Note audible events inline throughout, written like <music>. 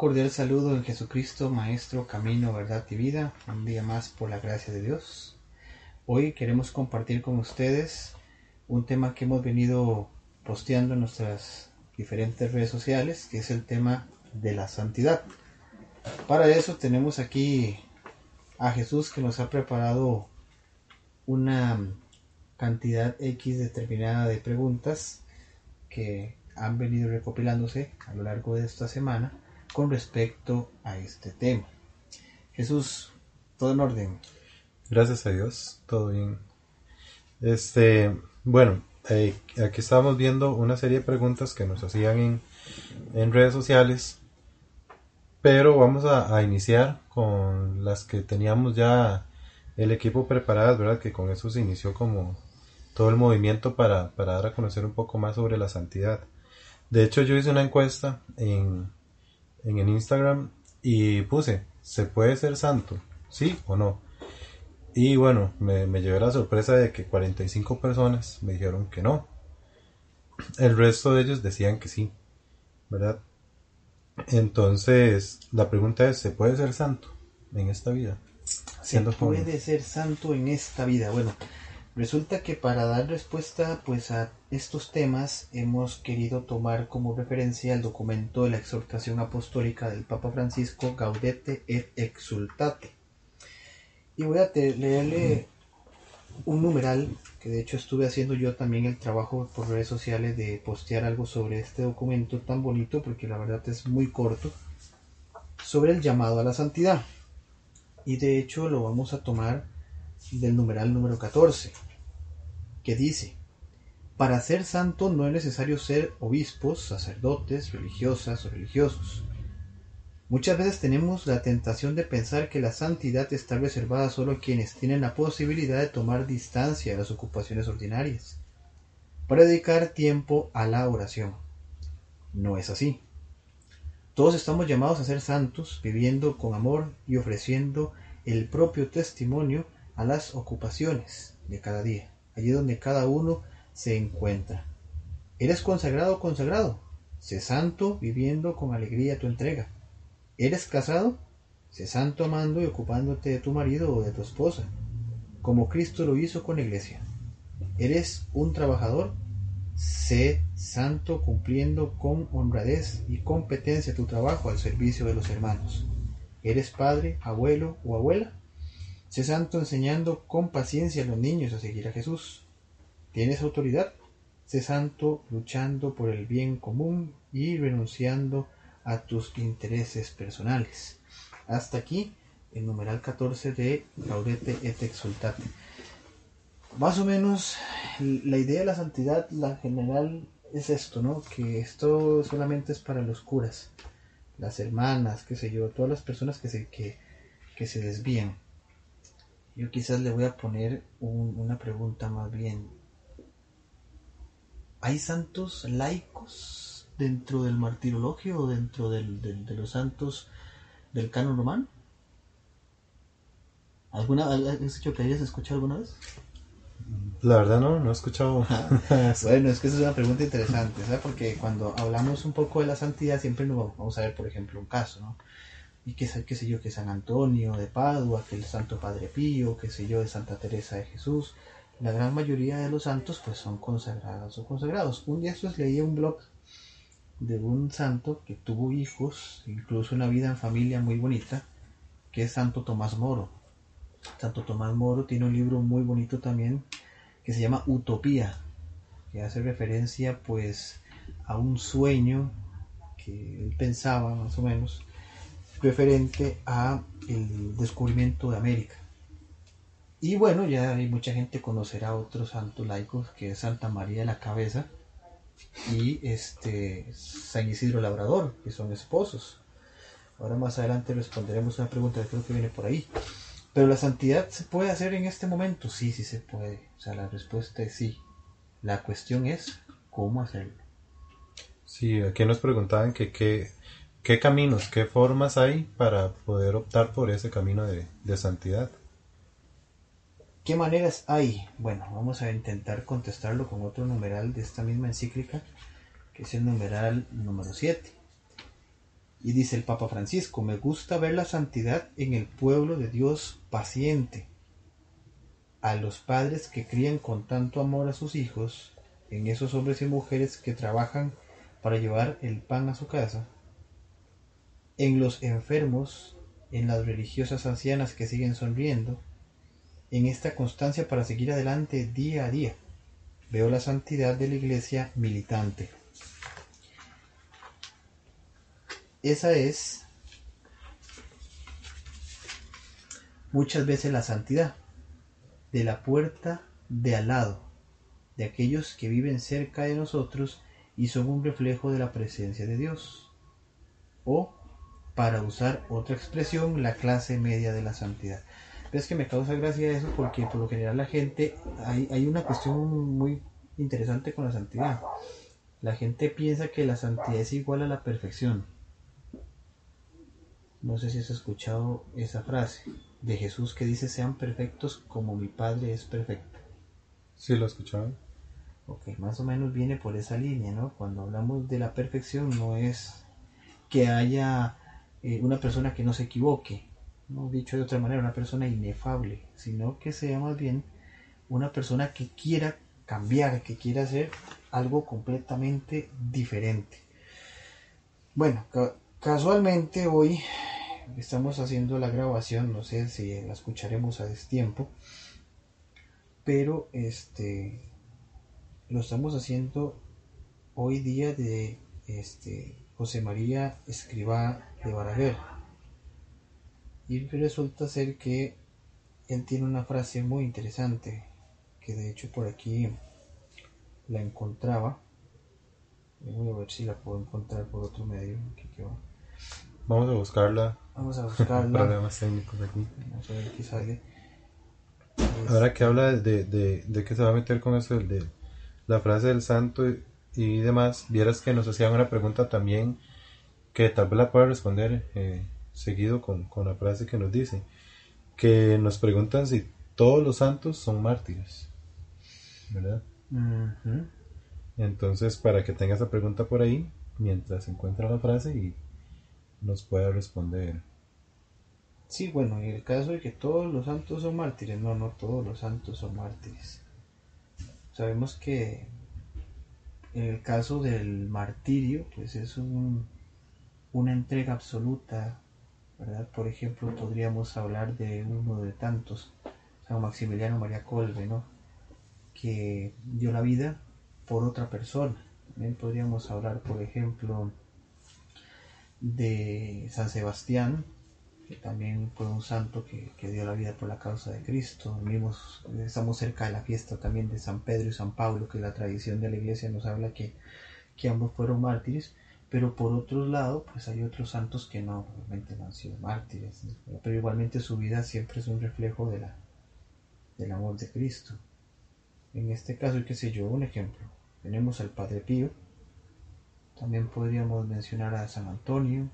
cordial saludo en Jesucristo, Maestro, Camino, Verdad y Vida, un día más por la gracia de Dios. Hoy queremos compartir con ustedes un tema que hemos venido posteando en nuestras diferentes redes sociales, que es el tema de la santidad. Para eso tenemos aquí a Jesús que nos ha preparado una cantidad X determinada de preguntas que han venido recopilándose a lo largo de esta semana con respecto a este tema. Jesús, todo en orden. Gracias a Dios, todo bien. Este, bueno, eh, aquí estamos viendo una serie de preguntas que nos hacían en, en redes sociales, pero vamos a, a, iniciar con las que teníamos ya el equipo preparadas, ¿verdad? Que con eso se inició como todo el movimiento para, para dar a conocer un poco más sobre la santidad. De hecho, yo hice una encuesta en, en el Instagram y puse, ¿se puede ser santo? ¿Sí o no? Y bueno, me, me llevé la sorpresa de que 45 personas me dijeron que no. El resto de ellos decían que sí, ¿verdad? Entonces, la pregunta es, ¿se puede ser santo en esta vida? ¿Se puede ser santo en esta vida? Bueno, resulta que para dar respuesta pues a estos temas hemos querido tomar como referencia el documento de la exhortación apostólica del Papa Francisco Gaudete et Exultate. Y voy a leerle un numeral que de hecho estuve haciendo yo también el trabajo por redes sociales de postear algo sobre este documento tan bonito porque la verdad es muy corto sobre el llamado a la santidad. Y de hecho lo vamos a tomar del numeral número 14 que dice para ser santo no es necesario ser obispos, sacerdotes, religiosas o religiosos. Muchas veces tenemos la tentación de pensar que la santidad está reservada solo a quienes tienen la posibilidad de tomar distancia de las ocupaciones ordinarias, para dedicar tiempo a la oración. No es así. Todos estamos llamados a ser santos, viviendo con amor y ofreciendo el propio testimonio a las ocupaciones de cada día, allí donde cada uno se encuentra. ¿Eres consagrado o consagrado? Sé santo viviendo con alegría tu entrega. ¿Eres casado? Sé santo amando y ocupándote de tu marido o de tu esposa, como Cristo lo hizo con la iglesia. ¿Eres un trabajador? Sé santo cumpliendo con honradez y competencia tu trabajo al servicio de los hermanos. ¿Eres padre, abuelo o abuela? Sé santo enseñando con paciencia a los niños a seguir a Jesús. Tienes autoridad. Sé santo luchando por el bien común y renunciando a tus intereses personales. Hasta aquí el numeral 14 de Gaudete et Exultate. Más o menos la idea de la santidad, la general, es esto, ¿no? Que esto solamente es para los curas, las hermanas, qué sé yo, todas las personas que se, que, que se desvían. Yo quizás le voy a poner un, una pregunta más bien ¿Hay santos laicos dentro del martirologio o dentro del, del, de los santos del canon romano? ¿Alguna, ¿Has hecho que hayas escuchado alguna vez? La verdad no, no he escuchado. <laughs> bueno, es que esa es una pregunta interesante, ¿sabes? Porque cuando hablamos un poco de la santidad siempre nos vamos a ver, por ejemplo, un caso, ¿no? Y qué, qué sé yo, que San Antonio de Padua, que el Santo Padre Pío, qué sé yo, de Santa Teresa de Jesús, la gran mayoría de los santos pues son consagrados o consagrados. Un día pues leí un blog de un santo que tuvo hijos, incluso una vida en familia muy bonita, que es Santo Tomás Moro. Santo Tomás Moro tiene un libro muy bonito también que se llama Utopía, que hace referencia pues a un sueño que él pensaba más o menos referente a el descubrimiento de América. Y bueno, ya hay mucha gente conocerá otros santos laicos, que es Santa María de la Cabeza y este San Isidro Labrador, que son esposos. Ahora más adelante responderemos una pregunta que creo que viene por ahí. Pero la santidad se puede hacer en este momento, sí, sí se puede. O sea, la respuesta es sí. La cuestión es cómo hacerlo. Sí, aquí nos preguntaban que qué, qué caminos, qué formas hay para poder optar por ese camino de, de santidad. ¿Qué maneras hay? Bueno, vamos a intentar contestarlo con otro numeral de esta misma encíclica, que es el numeral número 7. Y dice el Papa Francisco, me gusta ver la santidad en el pueblo de Dios paciente. A los padres que crían con tanto amor a sus hijos, en esos hombres y mujeres que trabajan para llevar el pan a su casa, en los enfermos, en las religiosas ancianas que siguen sonriendo, en esta constancia para seguir adelante día a día. Veo la santidad de la iglesia militante. Esa es muchas veces la santidad de la puerta de al lado, de aquellos que viven cerca de nosotros y son un reflejo de la presencia de Dios. O, para usar otra expresión, la clase media de la santidad. Es que me causa gracia eso porque por lo general la gente, hay, hay una cuestión muy interesante con la santidad. La gente piensa que la santidad es igual a la perfección. No sé si has escuchado esa frase de Jesús que dice sean perfectos como mi Padre es perfecto. Sí, lo he escuchado. Ok, más o menos viene por esa línea, ¿no? Cuando hablamos de la perfección no es que haya eh, una persona que no se equivoque, no dicho de otra manera, una persona inefable, sino que sea más bien una persona que quiera cambiar, que quiera hacer algo completamente diferente. Bueno, Casualmente hoy estamos haciendo la grabación, no sé si la escucharemos a destiempo, pero este lo estamos haciendo hoy día de este José María Escribá de Baraguer. Y resulta ser que él tiene una frase muy interesante, que de hecho por aquí la encontraba. Voy a ver si la puedo encontrar por otro medio. Vamos a buscarla. Vamos a <laughs> buscarla. Problemas técnicos aquí. Vamos a ver qué sale. Ahora que habla de, de, que se va a meter con eso, de la frase del santo y, demás, vieras que nos hacían una pregunta también que tal vez la pueda responder eh, seguido con, la frase que nos dice. Que nos preguntan si todos los santos son mártires. ¿Verdad? Entonces, para que tenga esa pregunta por ahí, mientras encuentra la frase y nos pueda responder. Sí, bueno, en el caso de que todos los santos son mártires, no, no todos los santos son mártires. Sabemos que el caso del martirio, pues es un, una entrega absoluta, ¿verdad? Por ejemplo, podríamos hablar de uno de tantos, San Maximiliano María Colbe, ¿no? Que dio la vida por otra persona. También podríamos hablar, por ejemplo, de San Sebastián, que también fue un santo que, dio la vida por la causa de Cristo. estamos cerca de la fiesta también de San Pedro y San Pablo, que la tradición de la iglesia nos habla que, que ambos fueron mártires, pero por otro lado, pues hay otros santos que no, obviamente no han sido mártires, pero igualmente su vida siempre es un reflejo de la, del amor de Cristo. En este caso, qué sé yo, un ejemplo. Tenemos al Padre Pío, también podríamos mencionar a San Antonio,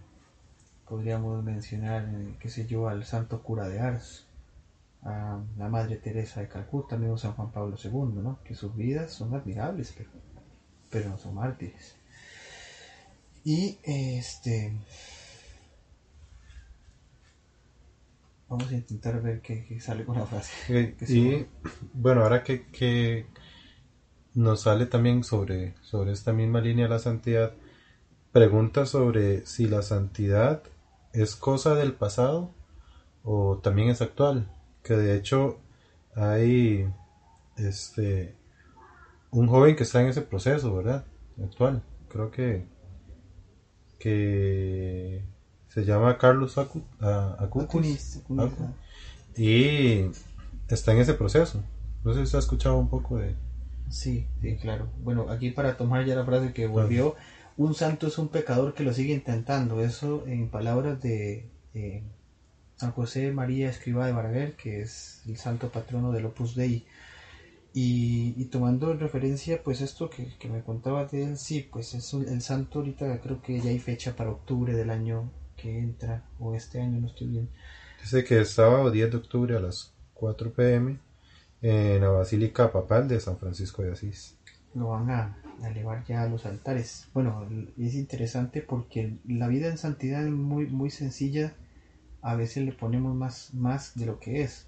podríamos mencionar, eh, qué sé yo, al Santo Cura de Ars, a la Madre Teresa de Calcuta, a San Juan Pablo II, ¿no? que sus vidas son admirables, pero, pero no son mártires. Y este. Vamos a intentar ver qué, sale con la frase. <laughs> y bueno, ahora que, que nos sale también sobre, sobre esta misma línea la santidad, pregunta sobre si la santidad es cosa del pasado o también es actual, que de hecho hay este un joven que está en ese proceso, ¿verdad? Actual, creo que que se llama Carlos Acu, Acutis, y está en ese proceso. No sé si se ha escuchado un poco de Sí, sí, claro. Bueno, aquí para tomar ya la frase que volvió, un santo es un pecador que lo sigue intentando. Eso en palabras de San José María Escriba de Baraguer, que es el santo patrono del Opus Dei. Y, tomando en referencia pues esto que, me contaba de él, sí, pues es el santo ahorita creo que ya hay fecha para octubre del año que entra, o este año, no estoy bien. Dice que es sábado 10 de octubre a las 4 pm en la Basílica Papal de San Francisco de Asís. Lo van a, elevar ya a los altares. Bueno, es interesante porque la vida en santidad es muy, muy sencilla, a veces le ponemos más, más de lo que es.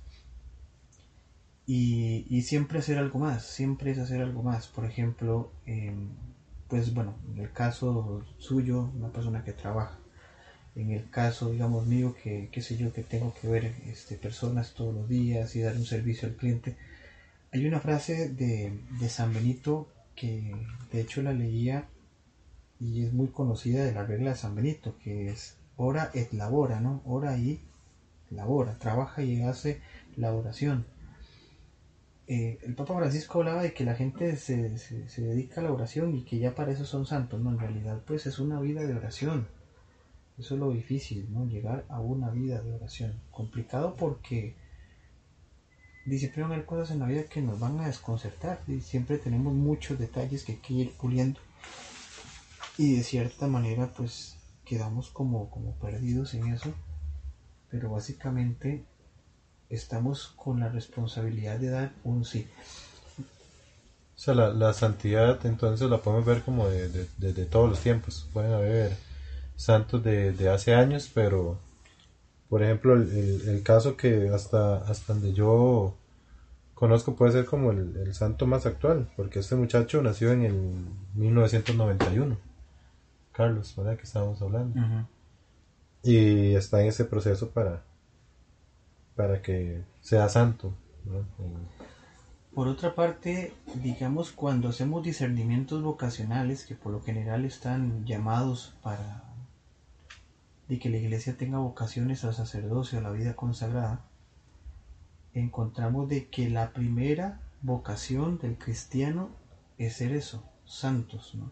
Y, y siempre hacer algo más, siempre es hacer algo más. Por ejemplo, em, pues bueno, en el caso suyo, una persona que trabaja. En el caso, digamos, mío, que qué sé yo, que tengo que ver este, personas todos los días y dar un servicio al cliente. Hay una frase de, de San Benito que de hecho la leía y es muy conocida de la regla de San Benito, que es ora et labora, ¿no? Ora y labora, trabaja y hace la oración. Eh, el Papa Francisco hablaba de que la gente se, se, dedica a la oración y que ya para eso son santos, ¿no? En realidad, pues es una vida de oración. Eso es lo difícil, ¿no? Llegar a una vida de oración. Complicado porque pero hay cosas en la vida que nos van a desconcertar y siempre tenemos muchos detalles que hay que ir puliendo. Y de cierta manera, pues quedamos como, como perdidos en eso. Pero básicamente estamos con la responsabilidad de dar un sí. O sea, la, santidad entonces la podemos ver como desde de, todos los tiempos. Pueden haber santos de, hace años, pero por ejemplo el, caso que hasta, hasta donde yo conozco puede ser como el, santo más actual, porque este muchacho nació en el 1991. Carlos, ¿verdad? Que estábamos hablando. Y está en ese proceso para, para que sea santo. Por otra parte, digamos, cuando hacemos discernimientos vocacionales, que por lo general están llamados para de que la iglesia tenga vocaciones al sacerdocio, a la vida consagrada, encontramos de que la primera vocación del cristiano es ser eso, santos. ¿no?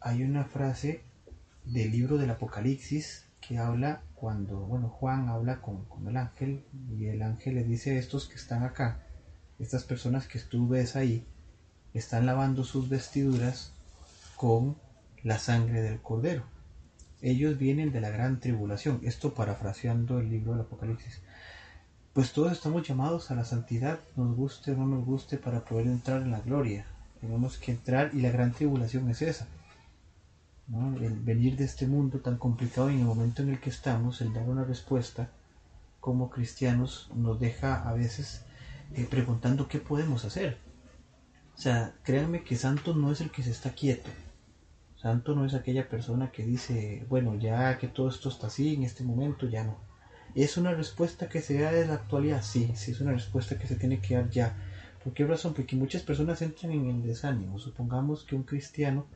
Hay una frase del libro del Apocalipsis que habla cuando, bueno, Juan habla con, el ángel y el ángel le dice a estos que están acá, estas personas que tú ves ahí, están lavando sus vestiduras con la sangre del cordero. Ellos vienen de la gran tribulación, esto parafraseando el libro del Apocalipsis. Pues todos estamos llamados a la santidad, nos guste o no nos guste, para poder entrar en la gloria. Tenemos que entrar y la gran tribulación es esa el venir de este mundo tan complicado y en el momento en el que estamos, el dar una respuesta como cristianos nos deja a veces eh, preguntando qué podemos hacer. O sea, créanme que santo no es el que se está quieto. Santo no es aquella persona que dice, bueno, ya que todo esto está así en este momento, ya no. ¿Es una respuesta que se da en la actualidad? Sí, sí es una respuesta que se tiene que dar ya. ¿Por qué razón? Porque muchas personas entran en el desánimo. Supongamos que un cristiano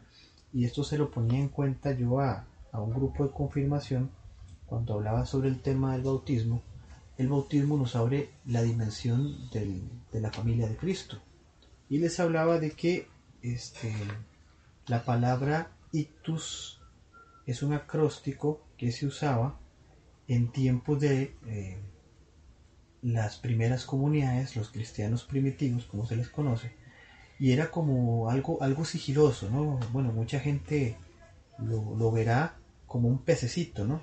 y esto se lo ponía en cuenta yo a, un grupo de confirmación cuando hablaba sobre el tema del bautismo. El bautismo nos abre la dimensión de la familia de Cristo. Y les hablaba de que este, la palabra ictus es un acróstico que se usaba en tiempos de eh, las primeras comunidades, los cristianos primitivos, como se les conoce, y era como algo, algo sigiloso, ¿no? Bueno, mucha gente lo, verá como un pececito, ¿no?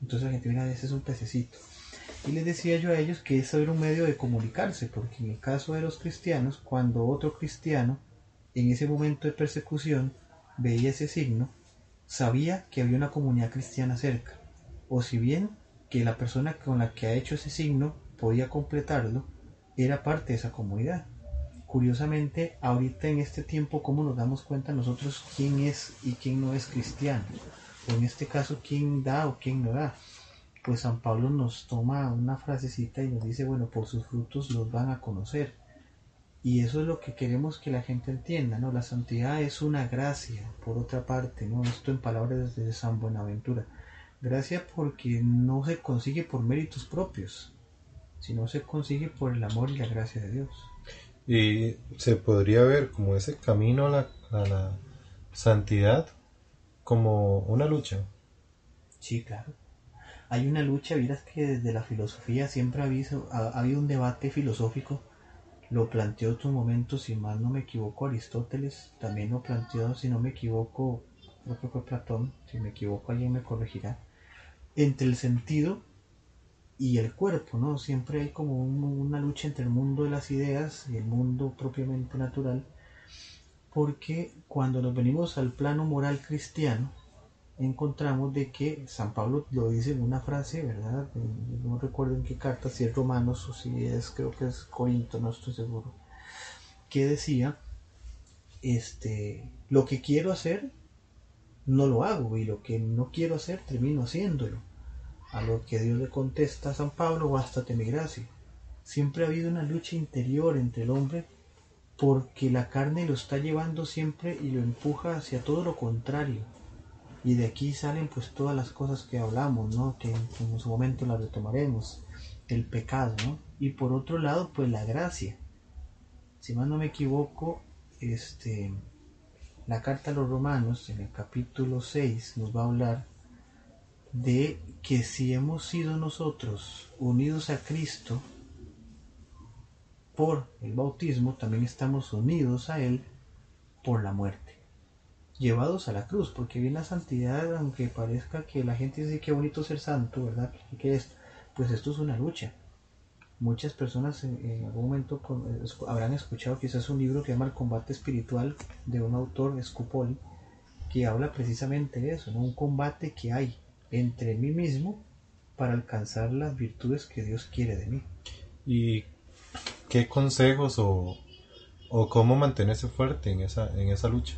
Entonces la gente mira, ese es un pececito. Y les decía yo a ellos que eso era un medio de comunicarse, porque en el caso de los cristianos, cuando otro cristiano, en ese momento de persecución, veía ese signo, sabía que había una comunidad cristiana cerca. O si bien que la persona con la que ha hecho ese signo podía completarlo, era parte de esa comunidad curiosamente, ahorita en este tiempo, ¿cómo nos damos cuenta nosotros quién es y quién no es cristiano? O en este caso, quién da o quién no da. Pues San Pablo nos toma una frasecita y nos dice, bueno, por sus frutos los van a conocer. Y eso es lo que queremos que la gente entienda, ¿no? La santidad es una gracia, por otra parte, ¿no? Esto en palabras de San Buenaventura. Gracia porque no se consigue por méritos propios, sino se consigue por el amor y la gracia de Dios. Y se podría ver como ese camino a la, santidad como una lucha. Sí, claro. Hay una lucha, miras que desde la filosofía siempre ha habido, ha, habido un debate filosófico. Lo planteó en tu momento, si mal no me equivoco, Aristóteles. También lo planteó, si no me equivoco, creo que fue Platón. Si me equivoco, alguien me corregirá. Entre el sentido y el cuerpo, ¿no? Siempre hay como una lucha entre el mundo de las ideas y el mundo propiamente natural. porque cuando nos venimos al plano moral cristiano, encontramos de que San Pablo lo dice en una frase, ¿verdad? No recuerdo en qué carta, si es Romanos o si es, creo que es Corinto, no estoy seguro, que decía, este, lo que quiero hacer, no lo hago, y lo que no quiero hacer, termino haciéndolo. A lo que Dios le contesta a San Pablo, bástate mi gracia. Siempre ha habido una lucha interior entre el hombre porque la carne lo está llevando siempre y lo empuja hacia todo lo contrario y de aquí salen pues todas las cosas que hablamos, ¿no? Que, en su momento las retomaremos. El pecado, ¿no? Y por otro lado, pues la gracia. Si más no me equivoco, este, la carta a los romanos, en el capítulo 6, nos va a hablar de que si hemos sido nosotros unidos a Cristo por el bautismo, también estamos unidos a Él por la muerte llevados a la cruz, porque bien la santidad, aunque parezca que la gente dice que bonito ser santo, ¿verdad? ¿Qué es? Pues esto es una lucha. Muchas personas en, algún momento habrán escuchado quizás un libro que se llama El combate espiritual de un autor, Scupoli, que habla precisamente de eso, ¿no? un combate que hay entre mí mismo para alcanzar las virtudes que Dios quiere de mí. ¿Y qué consejos o, o cómo mantenerse fuerte en esa, en esa lucha?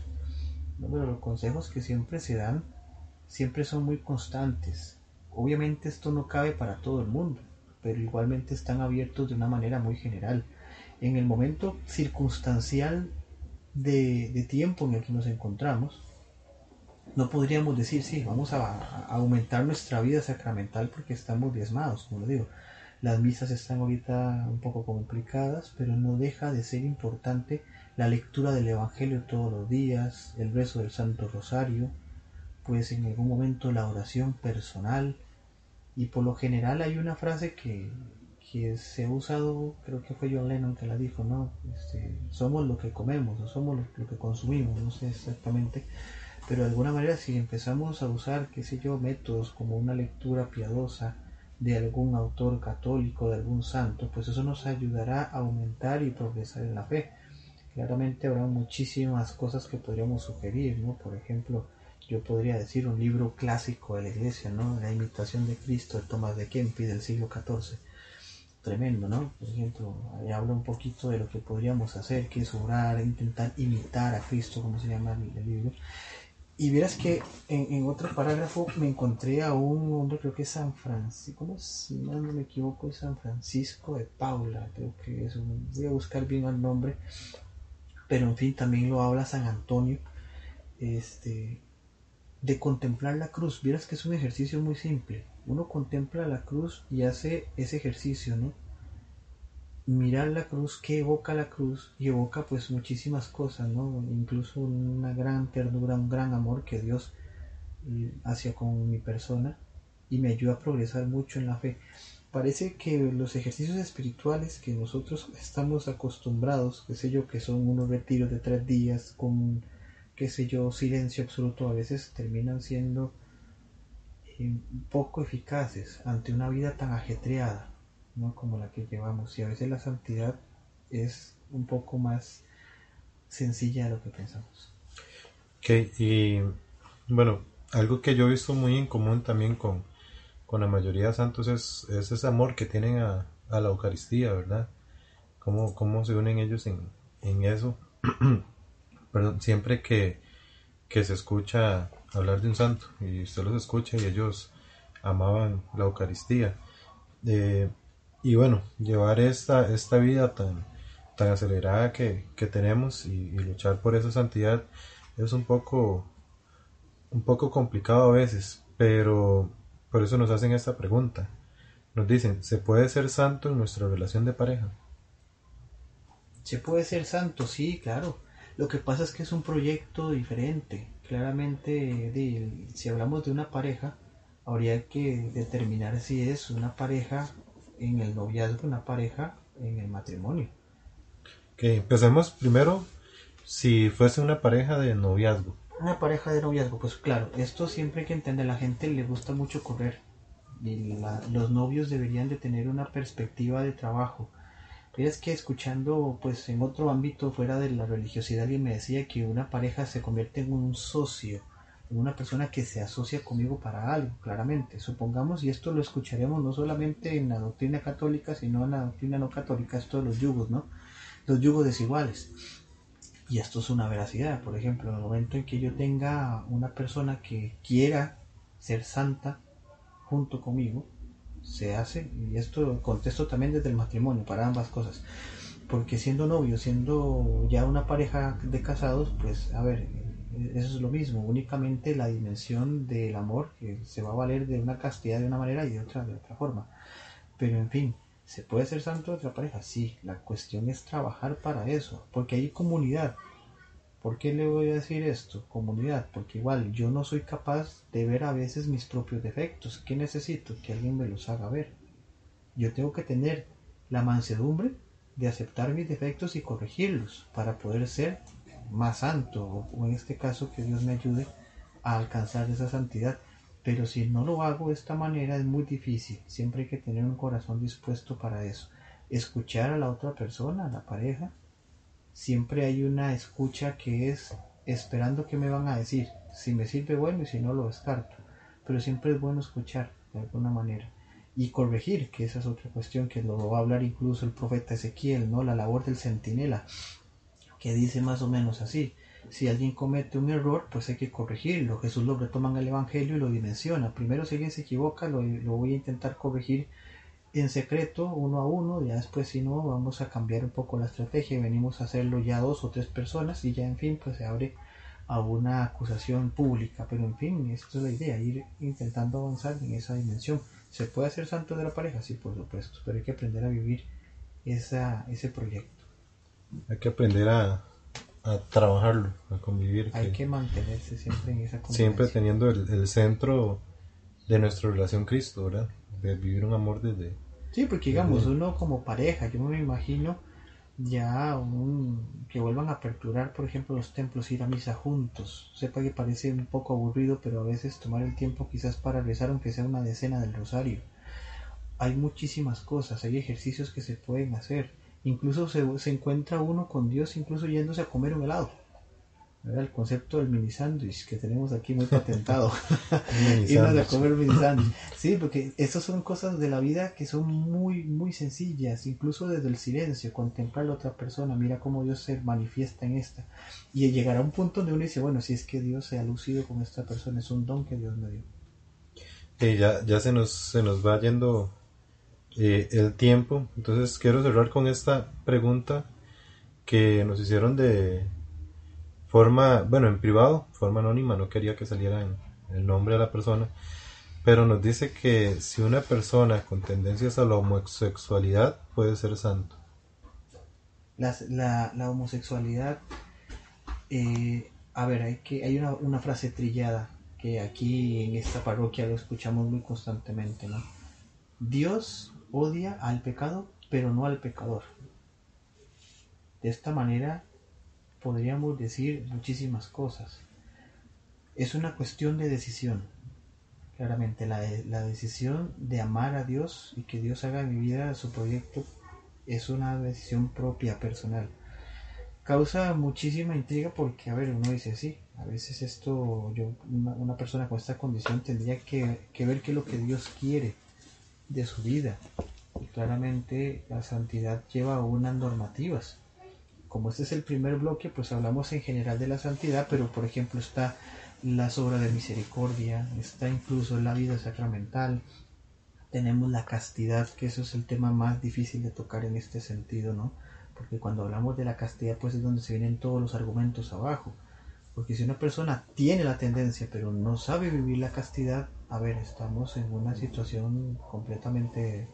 pero los consejos que siempre se dan siempre son muy constantes. Obviamente esto no cabe para todo el mundo, pero igualmente están abiertos de una manera muy general. En el momento circunstancial de, tiempo en el que nos encontramos, no podríamos decir, sí, vamos a, a, aumentar nuestra vida sacramental porque estamos diezmados, como lo digo. Las misas están ahorita un poco complicadas, pero no deja de ser importante la lectura del Evangelio todos los días, el rezo del Santo Rosario, pues en algún momento la oración personal y por lo general hay una frase que, se ha usado, creo que fue John Lennon que la dijo, ¿no? Este, somos lo que comemos o somos lo, que consumimos, no sé exactamente, pero de alguna manera si empezamos a usar, qué sé yo, métodos como una lectura piadosa de algún autor católico, de algún santo, pues eso nos ayudará a aumentar y progresar en la fe Claramente habrá muchísimas cosas que podríamos sugerir, ¿no? Por ejemplo, yo podría decir un libro clásico de la iglesia, ¿no? La imitación de Cristo de Tomás de Kempis del siglo XIV. Tremendo, ¿no? Por ejemplo, ahí habla un poquito de lo que podríamos hacer, que es orar, intentar imitar a Cristo, como se llama el, libro. Y verás que en, otro parágrafo me encontré a un hombre, creo que es San Francisco, ¿cómo Si no me equivoco, es San Francisco de Paula, creo que es un, voy a buscar bien el nombre, pero en fin también lo habla San Antonio, este, de contemplar la cruz. Vieras que es un ejercicio muy simple. Uno contempla la cruz y hace ese ejercicio, ¿no? Mirar la cruz, que evoca la cruz? Y evoca pues muchísimas cosas, ¿no? Incluso una gran ternura, un gran amor que Dios eh, hacia con mi persona y me ayuda a progresar mucho en la fe parece que los ejercicios espirituales que nosotros estamos acostumbrados, qué sé yo, que son unos retiros de tres días con, qué sé yo, silencio absoluto, a veces terminan siendo eh, poco eficaces ante una vida tan ajetreada, ¿no? Como la que llevamos. Y a veces la santidad es un poco más sencilla de lo que pensamos. Ok, y bueno, algo que yo he visto muy en común también con con la mayoría de santos es, ese amor que tienen a, la Eucaristía, ¿verdad? Cómo, cómo se unen ellos en, eso. <clears throat> Perdón, siempre que, se escucha hablar de un santo y usted los escucha y ellos amaban la Eucaristía. Eh, y bueno, llevar esta, esta vida tan, tan acelerada que, tenemos y, y, luchar por esa santidad es un poco, un poco complicado a veces, pero por eso nos hacen esta pregunta. Nos dicen, ¿se puede ser santo en nuestra relación de pareja? Se puede ser santo, sí, claro. Lo que pasa es que es un proyecto diferente. Claramente, si hablamos de una pareja, habría que determinar si es una pareja en el noviazgo, una pareja en el matrimonio. Ok, empecemos primero si fuese una pareja de noviazgo una pareja de noviazgo, pues claro, esto siempre hay que entender, la gente le gusta mucho correr y los novios deberían de tener una perspectiva de trabajo. Es que escuchando, pues en otro ámbito fuera de la religiosidad, alguien me decía que una pareja se convierte en un socio, en una persona que se asocia conmigo para algo, claramente. Supongamos, y esto lo escucharemos no solamente en la doctrina católica, sino en la doctrina no católica, esto de los yugos, ¿no? Los yugos desiguales. Y esto es una veracidad. Por ejemplo, en el momento en que yo tenga una persona que quiera ser santa junto conmigo, se hace, y esto contesto también desde el matrimonio, para ambas cosas, porque siendo novio, siendo ya una pareja de casados, pues a ver, eso es lo mismo, únicamente la dimensión del amor que se va a valer de una castidad de una manera y de otra de otra forma. Pero en fin, ¿se puede ser santo de otra pareja? Sí, la cuestión es trabajar para eso, porque hay comunidad, ¿Por qué le voy a decir esto? Comunidad, porque igual yo no soy capaz de ver a veces mis propios defectos. ¿Qué necesito? Que alguien me los haga ver. Yo tengo que tener la mansedumbre de aceptar mis defectos y corregirlos para poder ser más santo o, en este caso que Dios me ayude a alcanzar esa santidad. Pero si no lo hago de esta manera es muy difícil. Siempre hay que tener un corazón dispuesto para eso. Escuchar a la otra persona, a la pareja, siempre hay una escucha que es esperando que me van a decir. Si me sirve bueno y si no lo descarto. Pero siempre es bueno escuchar de alguna manera. Y corregir, que esa es otra cuestión que lo va a hablar incluso el profeta Ezequiel, ¿no? La labor del centinela, que dice más o menos así. Si alguien comete un error, pues hay que corregirlo. Jesús lo retoma en el Evangelio y lo dimensiona. Primero, si alguien se equivoca, lo, lo voy a intentar corregir en secreto, uno a uno, ya después si no, vamos a cambiar un poco la estrategia y venimos a hacerlo ya dos o tres personas y ya en fin, pues se abre a una acusación pública, pero en fin, esto es la idea, ir intentando avanzar en esa dimensión. ¿Se puede hacer santo de la pareja? Sí, por supuesto, pero hay que aprender a vivir esa, ese proyecto. Hay que aprender a, a trabajarlo, a convivir. Hay que, mantenerse siempre en esa. Siempre teniendo el, el centro de nuestra relación Cristo, ¿verdad? De vivir un amor desde, Sí, porque digamos, uno como pareja, yo me imagino ya un, que vuelvan a aperturar, por ejemplo, los templos, ir a misa juntos. Sepa que parece un poco aburrido, pero a veces tomar el tiempo quizás para rezar, aunque sea una decena del rosario. Hay muchísimas cosas, hay ejercicios que se pueden hacer. Incluso se, se encuentra uno con Dios, incluso yéndose a comer un helado el concepto del mini sándwich que tenemos aquí muy patentado. <laughs> Irnos <laughs> a comer mini sándwich. Sí, porque esas son cosas de la vida que son muy, muy sencillas, incluso desde el silencio, contemplar a la otra persona, mira cómo Dios se manifiesta en esta. Y llegar a un punto donde uno dice, bueno, si es que Dios se ha lucido con esta persona, es un don que Dios me dio. Ya, ya se, nos, se nos va yendo eh, el tiempo, entonces quiero cerrar con esta pregunta que nos hicieron de forma, bueno, en privado, forma anónima, no quería que saliera el nombre de la persona, pero nos dice que si una persona con tendencias a la homosexualidad puede ser santo. La, la, homosexualidad, eh, a ver, hay, que, hay una, una, frase trillada que aquí en esta parroquia lo escuchamos muy constantemente, ¿no? Dios odia al pecado, pero no al pecador. De esta manera podríamos decir muchísimas cosas. Es una cuestión de decisión. Claramente, la, la, decisión de amar a Dios y que Dios haga mi vida su proyecto es una decisión propia, personal. Causa muchísima intriga porque, a ver, uno dice, sí, a veces esto, yo, una, persona con esta condición tendría que, que ver qué es lo que Dios quiere de su vida. Y claramente la santidad lleva unas normativas como este es el primer bloque, pues hablamos en general de la santidad, pero por ejemplo está la obra de misericordia, está incluso la vida sacramental, tenemos la castidad, que eso es el tema más difícil de tocar en este sentido, ¿no? Porque cuando hablamos de la castidad, pues es donde se vienen todos los argumentos abajo. Porque si una persona tiene la tendencia, pero no sabe vivir la castidad, a ver, estamos en una situación completamente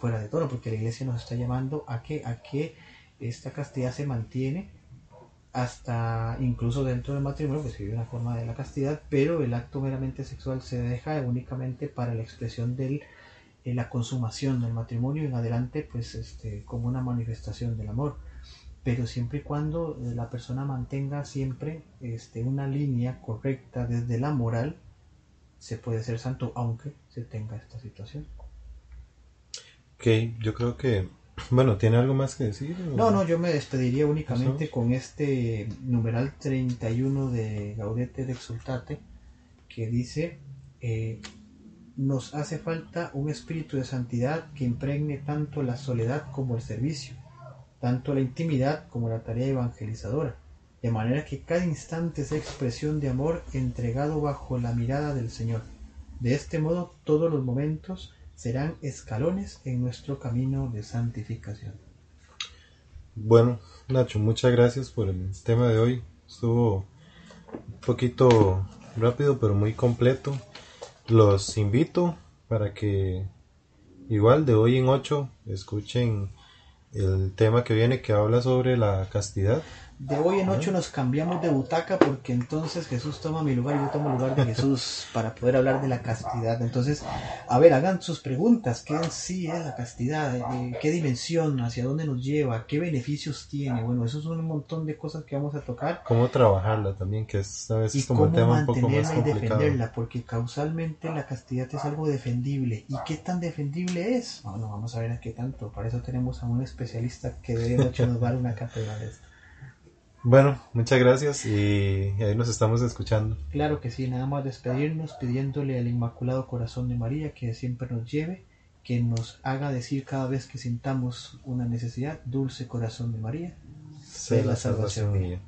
fuera de tono, porque la iglesia nos está llamando a que, a que esta castidad se mantiene hasta incluso dentro del matrimonio, que se vive una forma de la castidad, pero el acto meramente sexual se deja únicamente para la expresión de eh, la consumación del matrimonio y en adelante, pues este, como una manifestación del amor. Pero siempre y cuando eh, la persona mantenga siempre este, una línea correcta desde la moral, se puede ser santo aunque se tenga esta situación. Ok, yo creo que Bueno, ¿tiene algo más que decir? No, no, yo me despediría únicamente con este numeral 31 de Gaudete de Exultate, que dice, eh, nos hace falta un espíritu de santidad que impregne tanto la soledad como el servicio, tanto la intimidad como la tarea evangelizadora, de manera que cada instante sea expresión de amor entregado bajo la mirada del Señor. De este modo todos los momentos serán escalones en nuestro camino de santificación. Bueno, Nacho, muchas gracias por el tema de hoy. Estuvo un poquito rápido, pero muy completo. Los invito para que igual de hoy en 8 escuchen el tema que viene que habla sobre la castidad de hoy en ocho nos cambiamos de butaca porque entonces Jesús toma mi lugar y yo tomo el lugar de Jesús para poder hablar de la castidad. Entonces, a ver, hagan sus preguntas. ¿Qué en sí es la castidad? Eh, ¿Qué dimensión? ¿Hacia dónde nos lleva? ¿Qué beneficios tiene? Bueno, eso es un montón de cosas que vamos a tocar. ¿Cómo trabajarla también? Que es a veces como un tema un poco más complicado. y defenderla, porque causalmente la castidad es algo defendible. ¿Y qué tan defendible es? Bueno, vamos a ver a qué tanto. Para eso tenemos a un especialista que de noche nos va a dar una cátedra de esto. Bueno, muchas gracias y ahí nos estamos escuchando. Claro que sí, nada más despedirnos pidiéndole al Inmaculado Corazón de María que siempre nos lleve, que nos haga decir cada vez que sintamos una necesidad, dulce corazón de María, sé la salvación mía.